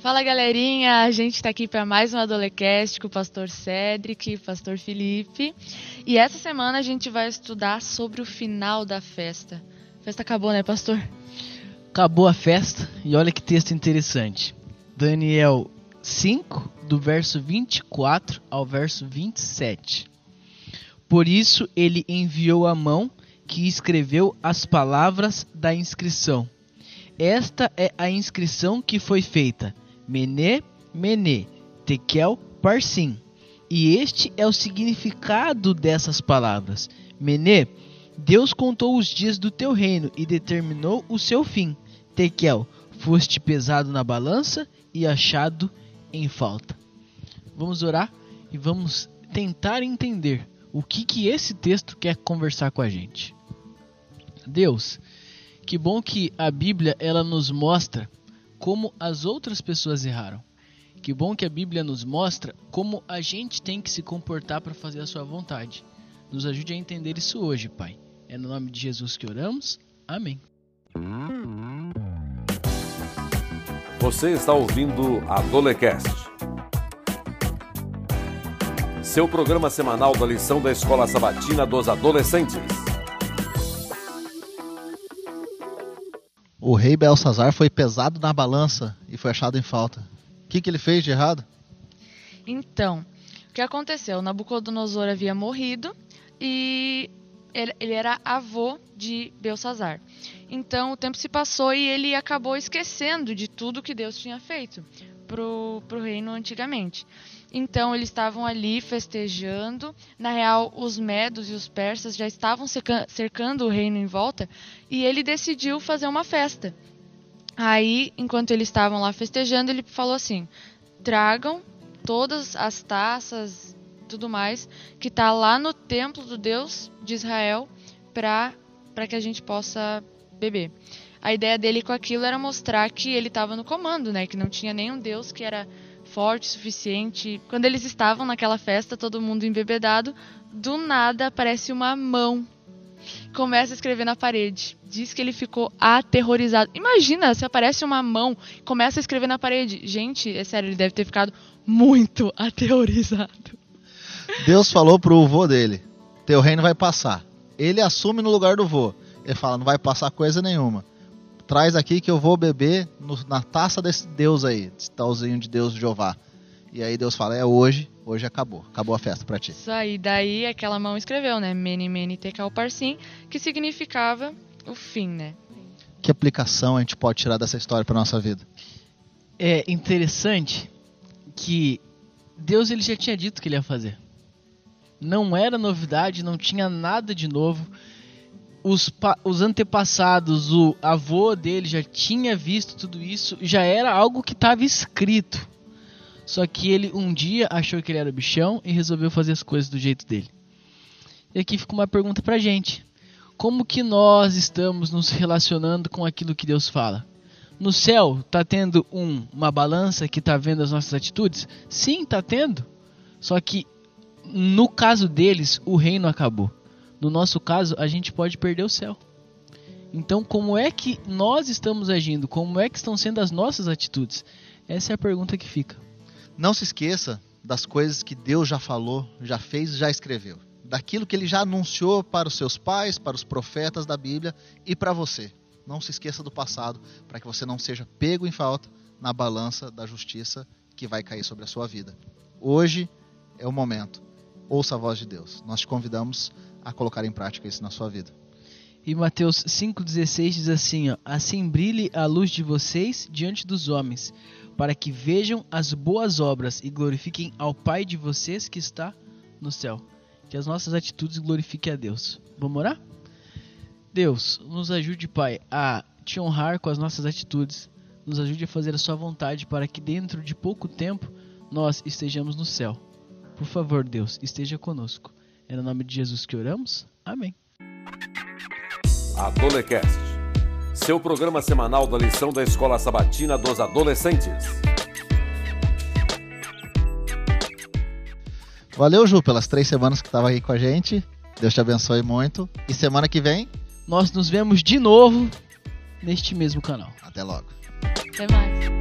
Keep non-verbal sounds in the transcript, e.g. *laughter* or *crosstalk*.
Fala galerinha, a gente está aqui para mais um Adolecast com o pastor Cedric, pastor Felipe. E essa semana a gente vai estudar sobre o final da festa. A festa acabou, né, pastor? Acabou a festa e olha que texto interessante. Daniel 5, do verso 24 ao verso 27. Por isso ele enviou a mão que escreveu as palavras da inscrição. Esta é a inscrição que foi feita Mené, Mené, Tekel, Parsim. E este é o significado dessas palavras. Mené, Deus contou os dias do teu reino e determinou o seu fim. Tekel, foste pesado na balança e achado em falta. Vamos orar e vamos tentar entender o que, que esse texto quer conversar com a gente. Deus, que bom que a Bíblia ela nos mostra como as outras pessoas erraram. Que bom que a Bíblia nos mostra como a gente tem que se comportar para fazer a sua vontade. Nos ajude a entender isso hoje, Pai. É no nome de Jesus que oramos. Amém. Você está ouvindo a Dolecast. Seu programa semanal da lição da Escola Sabatina dos Adolescentes. O rei Belsazar foi pesado na balança e foi achado em falta. O que, que ele fez de errado? Então, o que aconteceu? Nabucodonosor havia morrido e ele era avô de Belsazar. Então o tempo se passou e ele acabou esquecendo de tudo que Deus tinha feito pro, pro reino antigamente. Então eles estavam ali festejando. Na real, os medos e os persas já estavam cercando o reino em volta e ele decidiu fazer uma festa. Aí, enquanto eles estavam lá festejando, ele falou assim: tragam todas as taças, tudo mais, que está lá no templo do Deus de Israel, para que a gente possa beber. A ideia dele com aquilo era mostrar que ele estava no comando, né? Que não tinha nenhum Deus que era forte o suficiente. Quando eles estavam naquela festa, todo mundo embebedado, do nada aparece uma mão. Começa a escrever na parede. Diz que ele ficou aterrorizado. Imagina se aparece uma mão, começa a escrever na parede. Gente, é sério, ele deve ter ficado muito *laughs* aterrorizado. Deus falou pro vô dele: Teu reino vai passar. Ele assume no lugar do vô. Ele fala: Não vai passar coisa nenhuma traz aqui que eu vou beber no, na taça desse Deus aí, desse talzinho de Deus de Jeová. E aí Deus fala, é hoje, hoje acabou, acabou a festa para ti. Isso aí, daí aquela mão escreveu, né, Mene Mene Tekel Parsim, que significava o fim, né. Que aplicação a gente pode tirar dessa história para nossa vida? É interessante que Deus ele já tinha dito que ele ia fazer. Não era novidade, não tinha nada de novo os, os antepassados, o avô dele já tinha visto tudo isso, já era algo que estava escrito. Só que ele um dia achou que ele era bichão e resolveu fazer as coisas do jeito dele. E aqui fica uma pergunta pra gente. Como que nós estamos nos relacionando com aquilo que Deus fala? No céu tá tendo um, uma balança que tá vendo as nossas atitudes? Sim, tá tendo. Só que no caso deles, o reino acabou. No nosso caso, a gente pode perder o céu. Então, como é que nós estamos agindo? Como é que estão sendo as nossas atitudes? Essa é a pergunta que fica. Não se esqueça das coisas que Deus já falou, já fez, já escreveu. Daquilo que ele já anunciou para os seus pais, para os profetas da Bíblia e para você. Não se esqueça do passado, para que você não seja pego em falta na balança da justiça que vai cair sobre a sua vida. Hoje é o momento. Ouça a voz de Deus. Nós te convidamos a colocar em prática isso na sua vida. E Mateus 5,16 diz assim: ó, Assim brilhe a luz de vocês diante dos homens, para que vejam as boas obras e glorifiquem ao Pai de vocês que está no céu. Que as nossas atitudes glorifiquem a Deus. Vamos orar? Deus, nos ajude, Pai, a te honrar com as nossas atitudes. Nos ajude a fazer a Sua vontade para que dentro de pouco tempo nós estejamos no céu. Por favor, Deus, esteja conosco. É no nome de Jesus que oramos. Amém. Adolecast, seu programa semanal da lição da Escola Sabatina dos Adolescentes. Valeu, Ju, pelas três semanas que estava aí com a gente. Deus te abençoe muito. E semana que vem, nós nos vemos de novo neste mesmo canal. Até logo. Até mais.